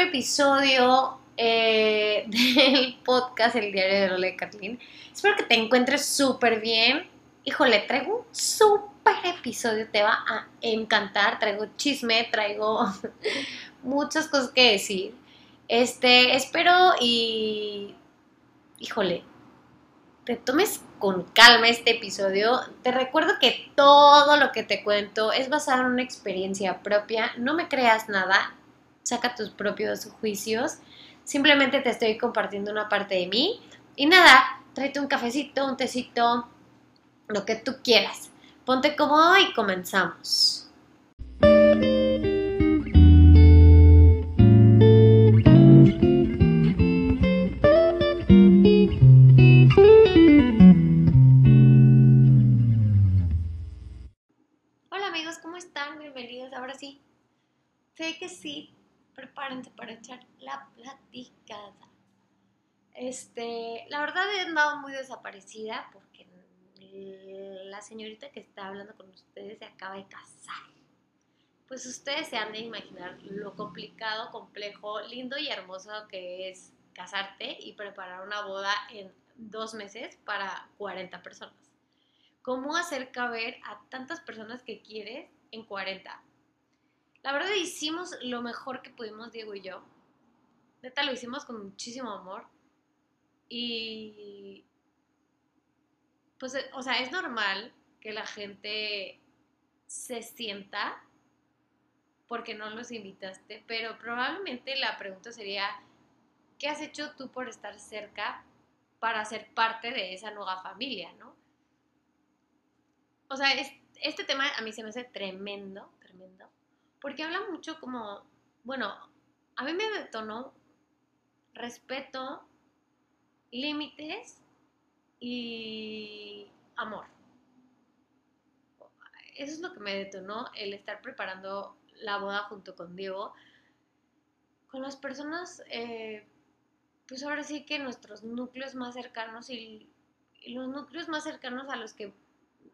episodio eh, del podcast El Diario de Lola y Kathleen. Espero que te encuentres súper bien. Híjole, traigo un súper episodio, te va a encantar. Traigo chisme, traigo muchas cosas que decir. Este, espero y. Híjole, te tomes con calma este episodio. Te recuerdo que todo lo que te cuento es basado en una experiencia propia. No me creas nada, saca tus propios juicios. Simplemente te estoy compartiendo una parte de mí. Y nada, tráete un cafecito, un tecito, lo que tú quieras. Ponte cómodo y comenzamos. Este, la verdad he andado muy desaparecida porque la señorita que está hablando con ustedes se acaba de casar. Pues ustedes se han de imaginar lo complicado, complejo, lindo y hermoso que es casarte y preparar una boda en dos meses para 40 personas. ¿Cómo hacer caber a tantas personas que quieres en 40? La verdad hicimos lo mejor que pudimos, Diego y yo. Neta, lo hicimos con muchísimo amor. Y pues, o sea, es normal que la gente se sienta porque no los invitaste, pero probablemente la pregunta sería, ¿qué has hecho tú por estar cerca para ser parte de esa nueva familia, no? O sea, este tema a mí se me hace tremendo, tremendo, porque habla mucho como, bueno, a mí me detonó respeto, límites y amor. Eso es lo que me detonó el estar preparando la boda junto con Diego. Con las personas, eh, pues ahora sí que nuestros núcleos más cercanos y, y los núcleos más cercanos a los que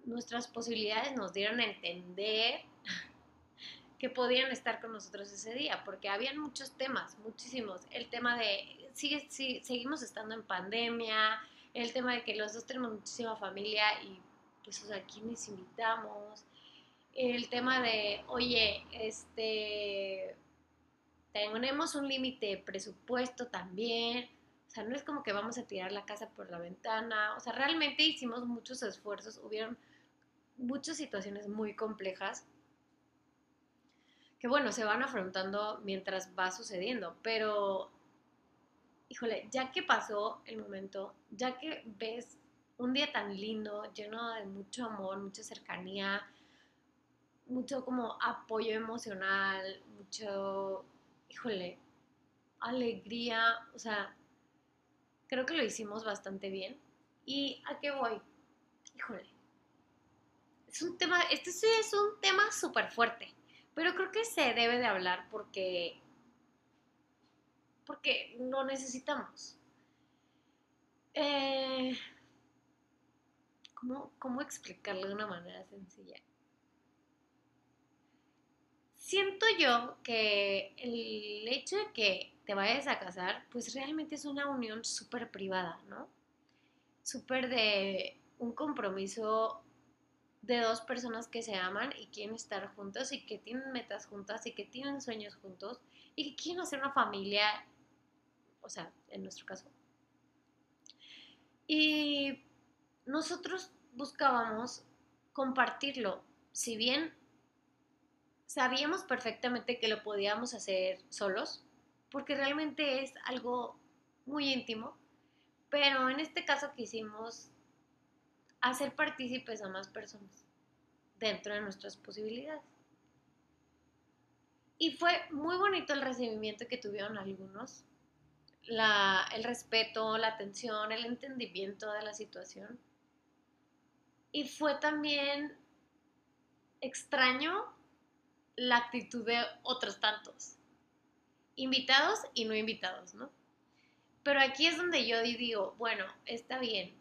nuestras posibilidades nos dieron a entender que podían estar con nosotros ese día, porque habían muchos temas, muchísimos. El tema de, sigue, sí, seguimos estando en pandemia, el tema de que los dos tenemos muchísima familia y pues, o sea, ¿quiénes invitamos? El tema de, oye, este, tenemos un límite de presupuesto también, o sea, no es como que vamos a tirar la casa por la ventana, o sea, realmente hicimos muchos esfuerzos, hubieron muchas situaciones muy complejas que bueno, se van afrontando mientras va sucediendo, pero híjole, ya que pasó el momento, ya que ves un día tan lindo, lleno de mucho amor, mucha cercanía, mucho como apoyo emocional, mucho, híjole, alegría, o sea, creo que lo hicimos bastante bien. ¿Y a qué voy? Híjole. Es un tema, este sí es un tema súper fuerte. Pero creo que se debe de hablar porque, porque lo necesitamos. Eh, ¿cómo, ¿Cómo explicarlo de una manera sencilla? Siento yo que el hecho de que te vayas a casar, pues realmente es una unión súper privada, ¿no? Súper de un compromiso de dos personas que se aman y quieren estar juntos y que tienen metas juntas y que tienen sueños juntos y que quieren hacer una familia, o sea, en nuestro caso. Y nosotros buscábamos compartirlo, si bien sabíamos perfectamente que lo podíamos hacer solos, porque realmente es algo muy íntimo, pero en este caso quisimos hacer partícipes a más personas dentro de nuestras posibilidades. Y fue muy bonito el recibimiento que tuvieron algunos, el respeto, la atención, el entendimiento de la situación. Y fue también extraño la actitud de otros tantos, invitados y no invitados, ¿no? Pero aquí es donde yo digo, bueno, está bien,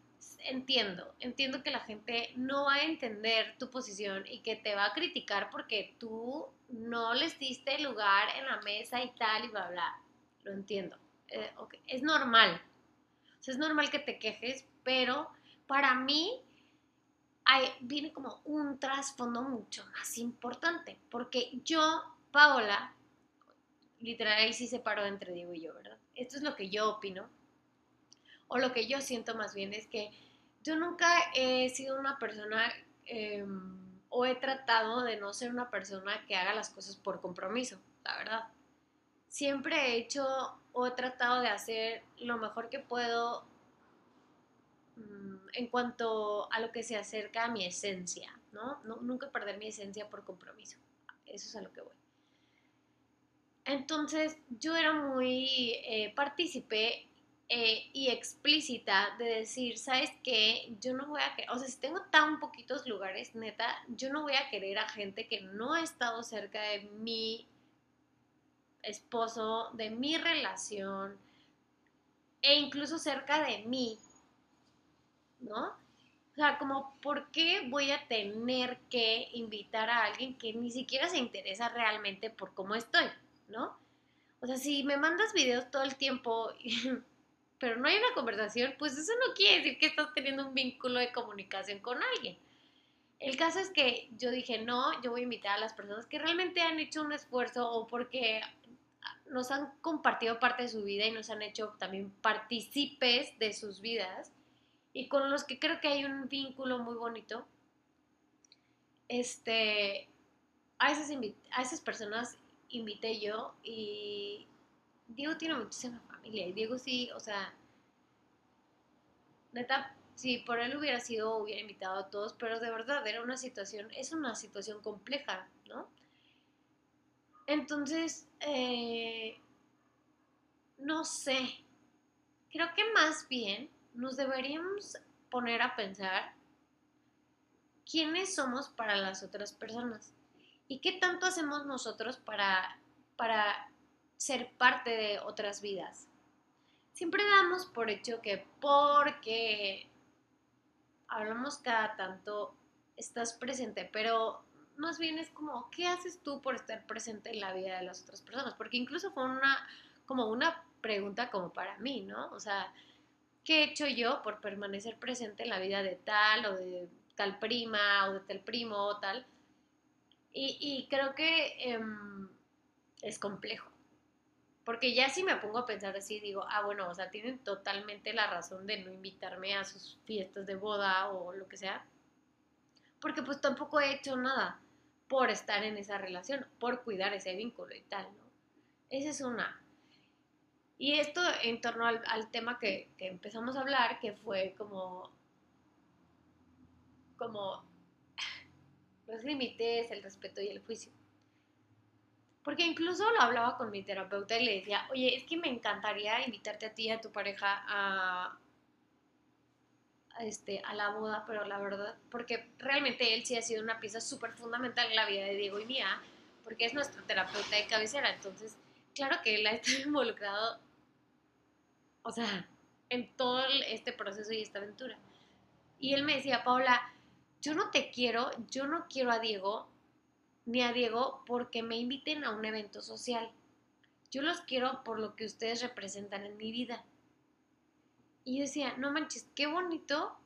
entiendo, entiendo que la gente no va a entender tu posición y que te va a criticar porque tú no les diste lugar en la mesa y tal y bla, bla. Lo entiendo. Eh, es normal. es normal que te quejes, pero para mí viene como un trasfondo mucho más importante, porque yo, Paola, literal ahí sí se paró entre Diego y yo, ¿verdad? Esto es lo que yo opino, o lo que yo siento más bien es que yo nunca he sido una persona em, o he tratado de no ser una persona que haga las cosas por compromiso, la verdad. Siempre he hecho o he tratado de hacer lo mejor que puedo mm, en cuanto a lo que se acerca a mi esencia, ¿no? Nunca perder mi esencia por compromiso. Eso es a lo que voy. Entonces yo era muy eh, partícipe eh, y explícita de decir, ¿sabes qué? Yo no voy a querer, o sea, si tengo tan poquitos lugares, neta, yo no voy a querer a gente que no ha estado cerca de mi esposo, de mi relación, e incluso cerca de mí, ¿no? O sea, como, ¿por qué voy a tener que invitar a alguien que ni siquiera se interesa realmente por cómo estoy? ¿no? O sea, si me mandas videos todo el tiempo, pero no hay una conversación, pues eso no quiere decir que estás teniendo un vínculo de comunicación con alguien. El caso es que yo dije, no, yo voy a invitar a las personas que realmente han hecho un esfuerzo o porque nos han compartido parte de su vida y nos han hecho también partícipes de sus vidas y con los que creo que hay un vínculo muy bonito. Este, a esas, a esas personas invité yo y Diego tiene muchísima familia y Diego sí, o sea, neta, si por él hubiera sido, hubiera invitado a todos, pero de verdad era una situación, es una situación compleja, ¿no? Entonces, eh, no sé, creo que más bien nos deberíamos poner a pensar quiénes somos para las otras personas. ¿Y qué tanto hacemos nosotros para, para ser parte de otras vidas? Siempre damos por hecho que porque hablamos cada tanto estás presente, pero más bien es como, ¿qué haces tú por estar presente en la vida de las otras personas? Porque incluso fue una, como una pregunta como para mí, ¿no? O sea, ¿qué he hecho yo por permanecer presente en la vida de tal o de tal prima o de tal primo o tal? Y, creo que em, es complejo. Porque ya si me pongo a pensar así, digo, ah, bueno, o sea, tienen totalmente la razón de no invitarme a sus fiestas de boda o lo que sea. Porque pues tampoco he hecho nada por estar en esa relación, por cuidar ese vínculo y tal, ¿no? Esa es una. Y esto en torno al, tema que, que, empezamos a hablar, que fue como, como los límites, el respeto y el juicio. Porque incluso lo hablaba con mi terapeuta y le decía, oye, es que me encantaría invitarte a ti y a tu pareja a, este, a la boda, pero la verdad, porque realmente él sí ha sido una pieza súper fundamental en la vida de Diego y mía, porque es nuestro terapeuta de cabecera, entonces, claro que él ha estado involucrado, o sea, en todo este proceso y esta aventura. Y él me decía, Paula, yo no te quiero, yo no quiero a Diego, ni a Diego porque me inviten a un evento social. Yo los quiero por lo que ustedes representan en mi vida. Y decía, no manches, qué bonito,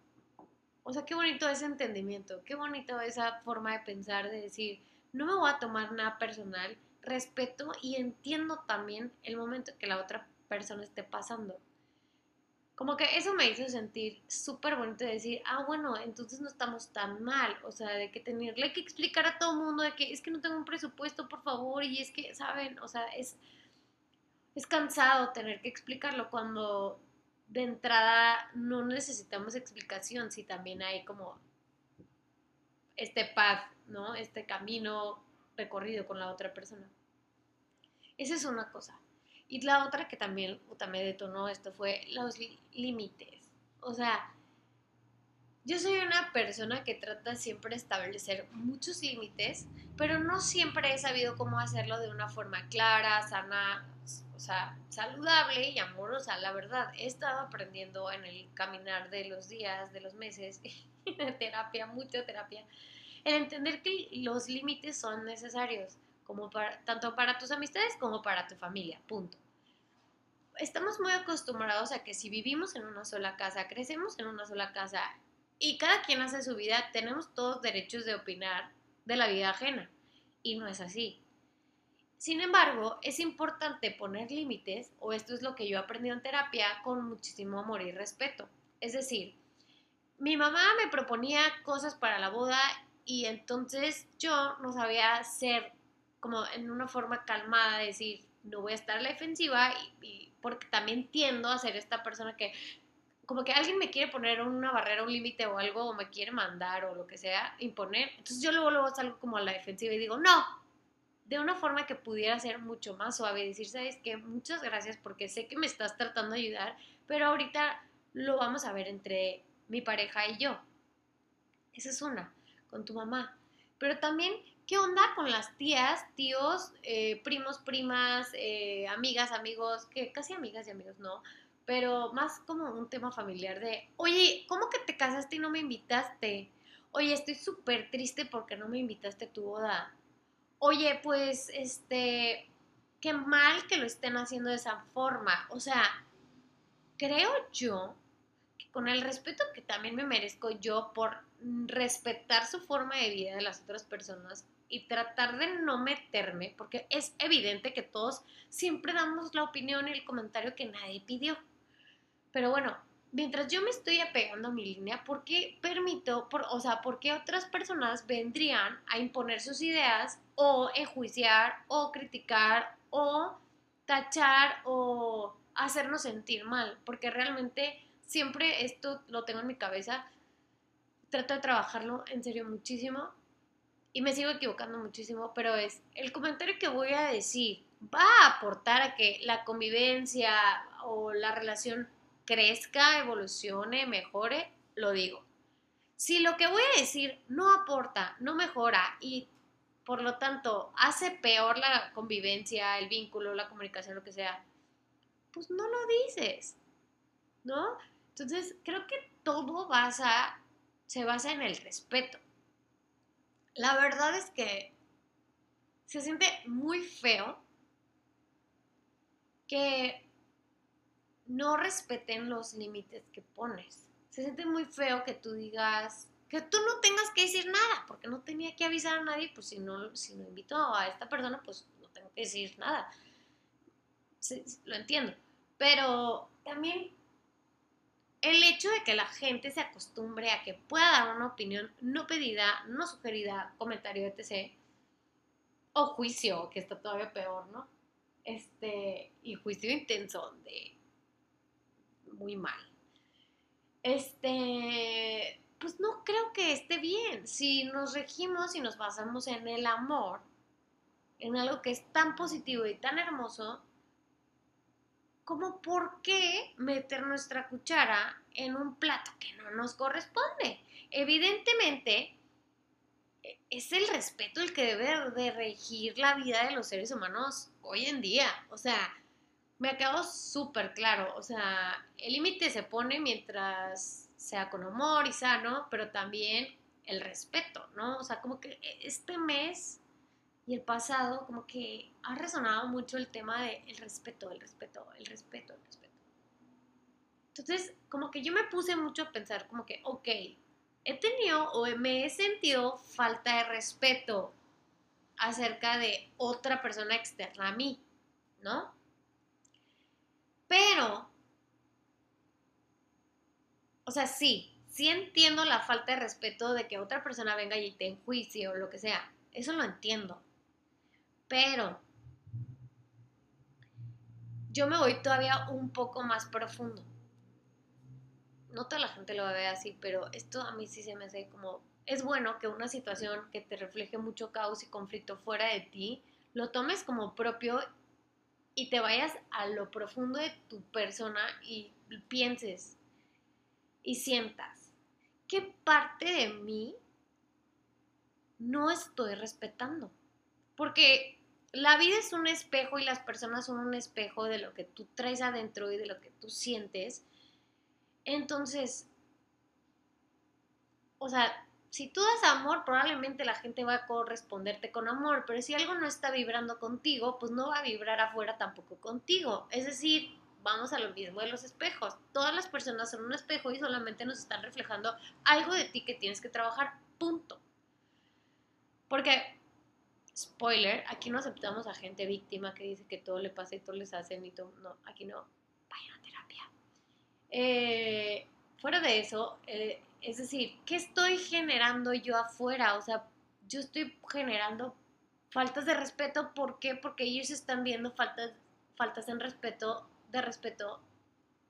o sea, qué bonito ese entendimiento, qué bonito esa forma de pensar, de decir, no me voy a tomar nada personal, respeto y entiendo también el momento que la otra persona esté pasando como que eso me hizo sentir súper bonito de decir, ah, bueno, entonces no estamos tan mal, o sea, de que tenerle que explicar a todo el mundo de que es que no tengo un presupuesto, por favor, y es que, ¿saben? O sea, es, es cansado tener que explicarlo cuando de entrada no necesitamos explicación, si también hay como este path, ¿no? Este camino recorrido con la otra persona. Esa es una cosa. Y la otra que también me detonó esto fue los límites. O sea, yo soy una persona que trata siempre de establecer muchos límites, pero no siempre he sabido cómo hacerlo de una forma clara, sana, o sea, saludable y amorosa. La verdad, he estado aprendiendo en el caminar de los días, de los meses, de terapia, mucha terapia, el entender que los límites son necesarios como para, tanto para tus amistades como para tu familia, punto. Estamos muy acostumbrados a que si vivimos en una sola casa, crecemos en una sola casa y cada quien hace su vida, tenemos todos derechos de opinar de la vida ajena. Y no es así. Sin embargo, es importante poner límites, o esto es lo que yo he aprendido en terapia, con muchísimo amor y respeto. Es decir, mi mamá me proponía cosas para la boda y entonces yo no sabía ser como en una forma calmada, decir, no voy a estar a la defensiva y, porque también tiendo a ser esta persona que como que alguien me quiere poner una barrera, un límite o algo, o me quiere mandar o lo que sea, imponer. Entonces yo luego, luego salgo como a la defensiva y digo, no, de una forma que pudiera ser mucho más suave, decir, sabes que muchas gracias porque sé que me estás tratando de ayudar, pero ahorita lo vamos a ver entre mi pareja y yo. Esa es una, con tu mamá. Pero también, ¿qué onda con las tías, tíos, eh, primos, primas, eh, amigas, amigos, que casi amigas y amigos no, pero más como un tema familiar de, oye, ¿cómo que te casaste y no me invitaste? Oye, estoy súper triste porque no me invitaste a tu boda oye, pues, este, qué mal que lo estén haciendo de esa forma. O sea, creo yo que con el respeto que también me merezco yo por respetar su forma de vida de las otras personas y tratar de no meterme, porque es evidente que todos siempre damos la opinión y el comentario que nadie pidió. Pero bueno, mientras yo me estoy apegando a mi línea, ¿por qué permito, por, o sea, por qué otras personas vendrían a imponer sus ideas o enjuiciar o criticar o tachar o hacernos sentir mal? Porque realmente siempre esto lo tengo en mi cabeza, trato de trabajarlo en serio muchísimo y me sigo equivocando muchísimo, pero es el comentario que voy a decir va a aportar a que la convivencia o la relación crezca, evolucione, mejore, lo digo. Si lo que voy a decir no aporta, no mejora y por lo tanto hace peor la convivencia, el vínculo, la comunicación, lo que sea, pues no lo dices, ¿no? Entonces creo que todo se basa en el respeto. La verdad es que se siente muy feo que no respeten los límites que pones. Se siente muy feo que tú digas, que tú no tengas que decir nada, porque no tenía que avisar a nadie, pues si no, si no invito a esta persona, pues no tengo que decir nada. lo entiendo. Pero también el hecho de que la gente se acostumbre a que pueda dar una opinión no pedida, no sugerida, comentario, etc. O juicio, que está todavía peor, ¿no? Este, y juicio intenso de muy mal. Este, pues no creo que esté bien. Si nos regimos y nos basamos en el amor, en algo que es tan positivo y tan hermoso, ¿cómo por qué meter nuestra cuchara en un plato que no nos corresponde? Evidentemente, es el respeto el que debe de regir la vida de los seres humanos hoy en día. O sea, me acabo súper claro. O sea, el límite se pone mientras sea con amor y sano, pero también el respeto, ¿no? O sea, como que este mes y el pasado, como que ha resonado mucho el tema el respeto, el respeto, el respeto, el respeto. Entonces, como que yo me puse mucho a pensar, como que, ok, he tenido o me he sentido falta de respeto acerca de otra persona externa a mí, ¿no? Pero, o sea, sí, sí entiendo la falta de respeto de que otra persona venga y te enjuicie o lo que sea. Eso lo entiendo. Pero yo me voy todavía un poco más profundo. No toda la gente lo ve así, pero esto a mí sí se me hace como... Es bueno que una situación que te refleje mucho caos y conflicto fuera de ti, lo tomes como propio y te vayas a lo profundo de tu persona y pienses y sientas qué parte de mí no estoy respetando. Porque la vida es un espejo y las personas son un espejo de lo que tú traes adentro y de lo que tú sientes. Entonces, o sea, si tú das amor, probablemente la gente va a corresponderte con amor, pero si algo no está vibrando contigo, pues no va a vibrar afuera tampoco contigo. Es decir, vamos a lo mismo de los espejos. Todas las personas son un espejo y solamente nos están reflejando algo de ti que tienes que trabajar, punto. Porque, spoiler, aquí no aceptamos a gente víctima que dice que todo le pasa y todo les hacen y todo. No, aquí no. Vayan a terapia. Eh, fuera de eso, eh, es decir, ¿qué estoy generando yo afuera? O sea, yo estoy generando faltas de respeto. ¿Por qué? Porque ellos están viendo faltas, faltas en respeto, de respeto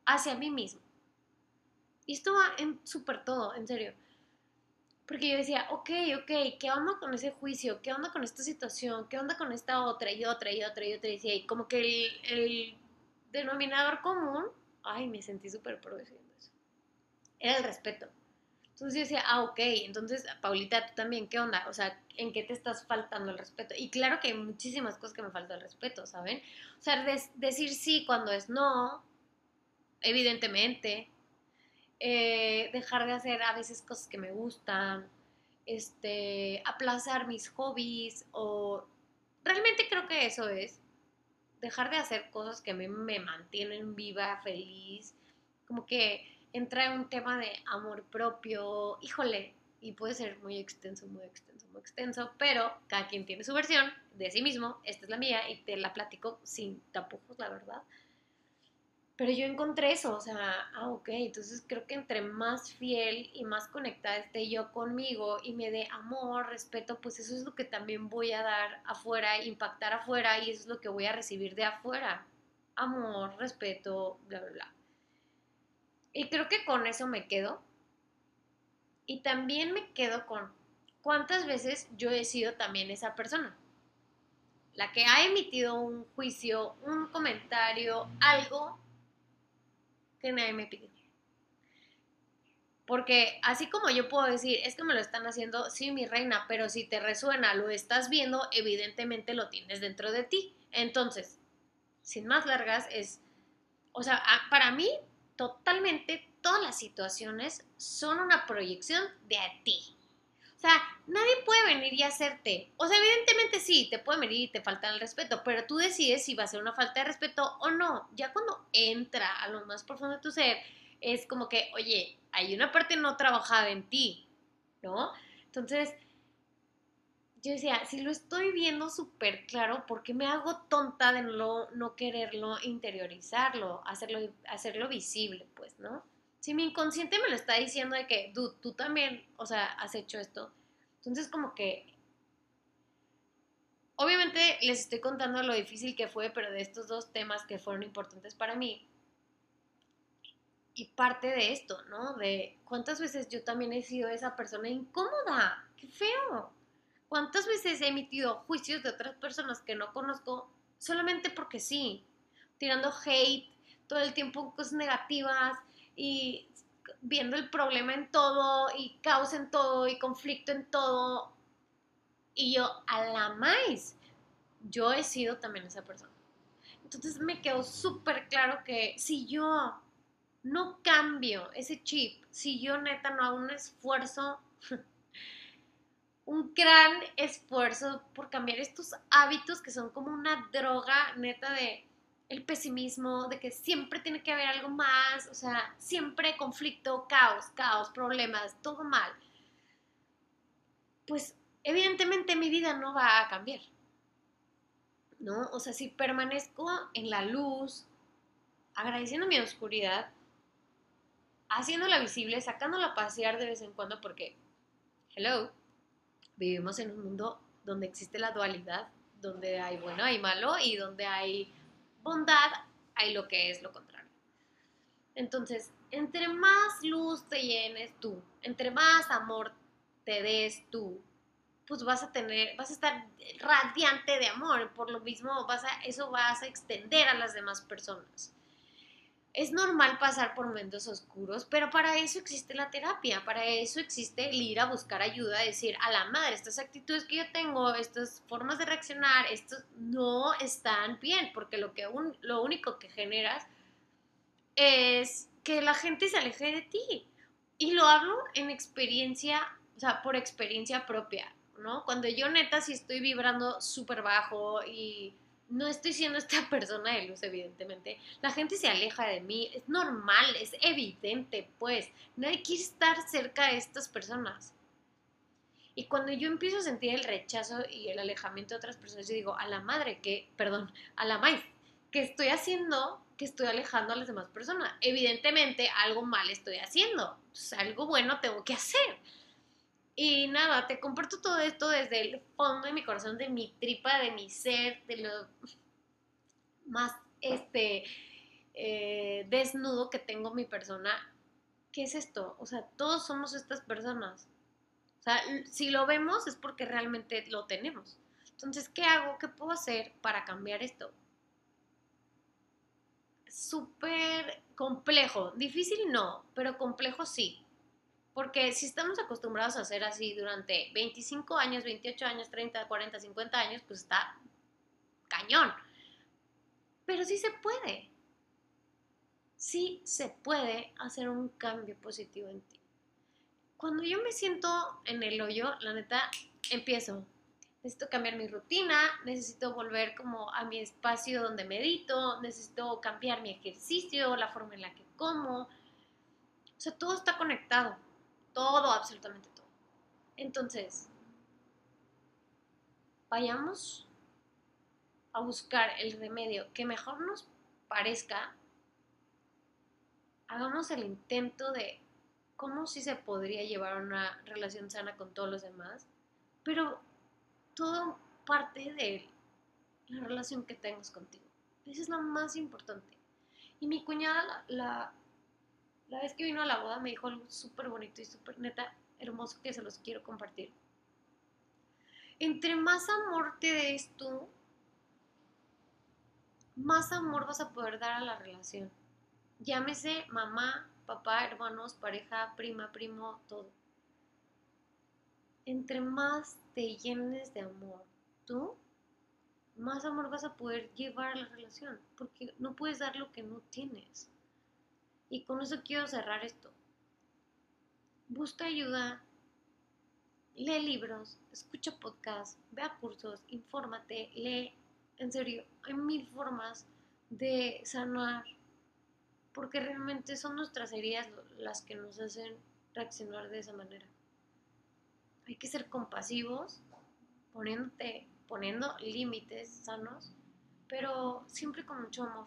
hacia mí mismo. Y esto va en súper todo, en serio. Porque yo decía, ok, ok, ¿qué onda con ese juicio? ¿Qué onda con esta situación? ¿Qué onda con esta otra y otra y otra y otra? Y decía, y como que el, el denominador común, ay, me sentí súper pro eso, era el respeto. Entonces yo decía, ah, ok, entonces, Paulita, tú también, ¿qué onda? O sea, ¿en qué te estás faltando el respeto? Y claro que hay muchísimas cosas que me falta el respeto, ¿saben? O sea, decir sí cuando es no, evidentemente. Eh, dejar de hacer a veces cosas que me gustan, este, aplazar mis hobbies o... Realmente creo que eso es dejar de hacer cosas que me, me mantienen viva, feliz, como que entra en un tema de amor propio, híjole, y puede ser muy extenso, muy extenso, muy extenso, pero cada quien tiene su versión de sí mismo, esta es la mía y te la platico sin tapujos, la verdad. Pero yo encontré eso, o sea, ah, ok, entonces creo que entre más fiel y más conectada esté yo conmigo y me dé amor, respeto, pues eso es lo que también voy a dar afuera, impactar afuera y eso es lo que voy a recibir de afuera. Amor, respeto, bla, bla, bla. Y creo que con eso me quedo. Y también me quedo con cuántas veces yo he sido también esa persona. La que ha emitido un juicio, un comentario, algo que nadie me pide. Porque así como yo puedo decir, es que me lo están haciendo, sí, mi reina, pero si te resuena, lo estás viendo, evidentemente lo tienes dentro de ti. Entonces, sin más largas, es, o sea, para mí totalmente todas las situaciones son una proyección de a ti. O sea, nadie puede venir y hacerte. O sea, evidentemente sí, te puede venir y te falta el respeto, pero tú decides si va a ser una falta de respeto o no. Ya cuando entra a lo más profundo de tu ser, es como que, oye, hay una parte no trabajada en ti, ¿no? Entonces, yo decía, si lo estoy viendo súper claro, ¿por qué me hago tonta de no, no quererlo interiorizarlo, hacerlo, hacerlo visible, pues, ¿no? Si mi inconsciente me lo está diciendo de que, tú, tú también, o sea, has hecho esto, entonces como que, obviamente les estoy contando lo difícil que fue, pero de estos dos temas que fueron importantes para mí, y parte de esto, ¿no? De cuántas veces yo también he sido esa persona incómoda, qué feo ¿Cuántas veces he emitido juicios de otras personas que no conozco solamente porque sí? Tirando hate, todo el tiempo cosas negativas y viendo el problema en todo y caos en todo y conflicto en todo. Y yo, a la más, yo he sido también esa persona. Entonces me quedó súper claro que si yo no cambio ese chip, si yo neta no hago un esfuerzo un gran esfuerzo por cambiar estos hábitos que son como una droga neta de el pesimismo, de que siempre tiene que haber algo más, o sea, siempre conflicto, caos, caos, problemas, todo mal. Pues evidentemente mi vida no va a cambiar. ¿No? O sea, si permanezco en la luz, agradeciendo mi oscuridad, haciéndola visible, sacándola a pasear de vez en cuando, porque, hello, vivimos en un mundo donde existe la dualidad, donde hay bueno, hay malo y donde hay bondad, hay lo que es lo contrario. Entonces, entre más luz te llenes tú, entre más amor te des tú, pues vas a tener, vas a estar radiante de amor, por lo mismo vas a, eso vas a extender a las demás personas es normal pasar por momentos oscuros, pero para eso existe la terapia, para eso existe el ir a buscar ayuda, decir, a la madre, estas actitudes que yo tengo, estas formas de reaccionar, estos no están bien, porque lo, que lo único que generas es que la gente se aleje de ti. Y lo hablo en experiencia o sea, por experiencia propia, ¿no? Cuando yo neta sí estoy vibrando súper bajo y no estoy siendo esta persona de luz, evidentemente. La gente se aleja de mí, es normal, es evidente, pues. Nadie quiere estar cerca de estas personas. Y cuando yo empiezo a sentir el rechazo y el alejamiento de otras personas, yo digo, a la madre, que, perdón, a la maíz, que estoy haciendo que estoy alejando a las demás personas. Evidentemente, algo mal estoy haciendo. algo bueno tengo que hacer. Y nada, te comparto todo esto desde el fondo de mi corazón, de mi tripa, de mi ser, de lo más este, eh, desnudo que tengo mi persona. ¿Qué es esto? O sea, todos somos estas personas. O sea, si lo vemos es porque realmente lo tenemos. Entonces, ¿qué hago? ¿Qué puedo hacer para cambiar esto? Súper complejo. Difícil no, pero complejo sí. Porque si estamos acostumbrados a hacer así durante 25 años, 28 años, 30, 40, 50 años, pues está cañón. Pero sí se puede. Sí se puede hacer un cambio positivo en ti. Cuando yo me siento en el hoyo, la neta, empiezo. Necesito cambiar mi rutina, necesito volver como a mi espacio donde medito, necesito cambiar mi ejercicio, la forma en la que como. O sea, todo está conectado todo, absolutamente todo. Entonces, vayamos a buscar el remedio que mejor nos parezca. Hagamos el intento de cómo sí se podría llevar una relación sana con todos los demás, pero todo parte de la relación que tengas contigo. Esa es la más importante. Y mi cuñada la, la vez que vino a la boda me dijo algo súper bonito y súper neta, hermoso que se los quiero compartir. Entre más amor te des tú, más amor vas a poder dar a la relación. Llámese mamá, papá, hermanos, pareja, prima, primo, todo. Entre más te llenes de amor tú, más amor vas a poder llevar a la relación, porque no puedes dar lo que no tienes. Y con eso quiero cerrar esto. Busca ayuda, lee libros, escucha podcasts, vea cursos, infórmate, lee. En serio, hay mil formas de sanar, porque realmente son nuestras heridas las que nos hacen reaccionar de esa manera. Hay que ser compasivos, poniéndote, poniendo límites sanos, pero siempre con mucho amor.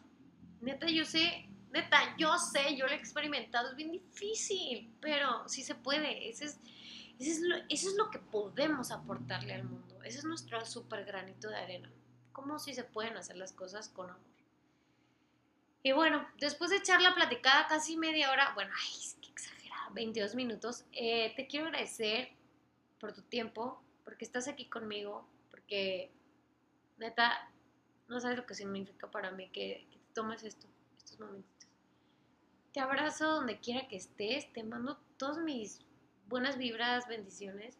Neta, yo sé Neta, yo sé, yo lo he experimentado, es bien difícil, pero sí se puede. Es, es lo, eso es lo que podemos aportarle al mundo. Ese es nuestro super granito de arena. ¿Cómo si se pueden hacer las cosas con amor? Y bueno, después de echar la platicada casi media hora, bueno, ay, qué exagerada, 22 minutos, eh, te quiero agradecer por tu tiempo, porque estás aquí conmigo, porque neta, no sabes lo que significa para mí que, que te tomes esto, estos momentos. Te abrazo donde quiera que estés, te mando todas mis buenas vibras, bendiciones.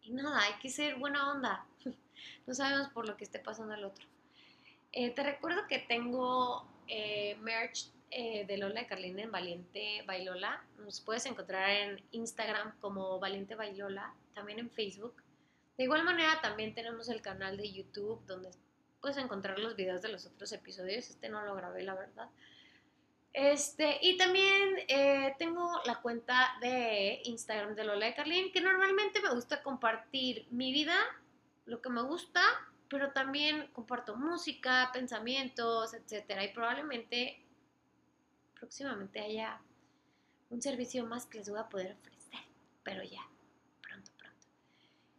Y nada, hay que ser buena onda. No sabemos por lo que esté pasando al otro. Eh, te recuerdo que tengo eh, merch eh, de Lola de Carlina en Valiente Bailola. Nos puedes encontrar en Instagram como Valiente Bailola, también en Facebook. De igual manera, también tenemos el canal de YouTube donde puedes encontrar los videos de los otros episodios. Este no lo grabé, la verdad. Este, y también eh, tengo la cuenta de Instagram de Lola de Carlín, que normalmente me gusta compartir mi vida, lo que me gusta, pero también comparto música, pensamientos, etcétera. Y probablemente próximamente haya un servicio más que les voy a poder ofrecer, pero ya, pronto, pronto.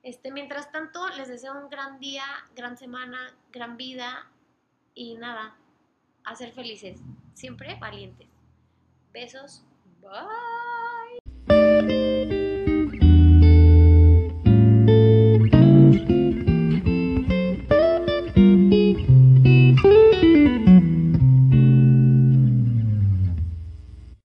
Este, mientras tanto, les deseo un gran día, gran semana, gran vida y nada, a ser felices siempre valientes. Besos. Bye.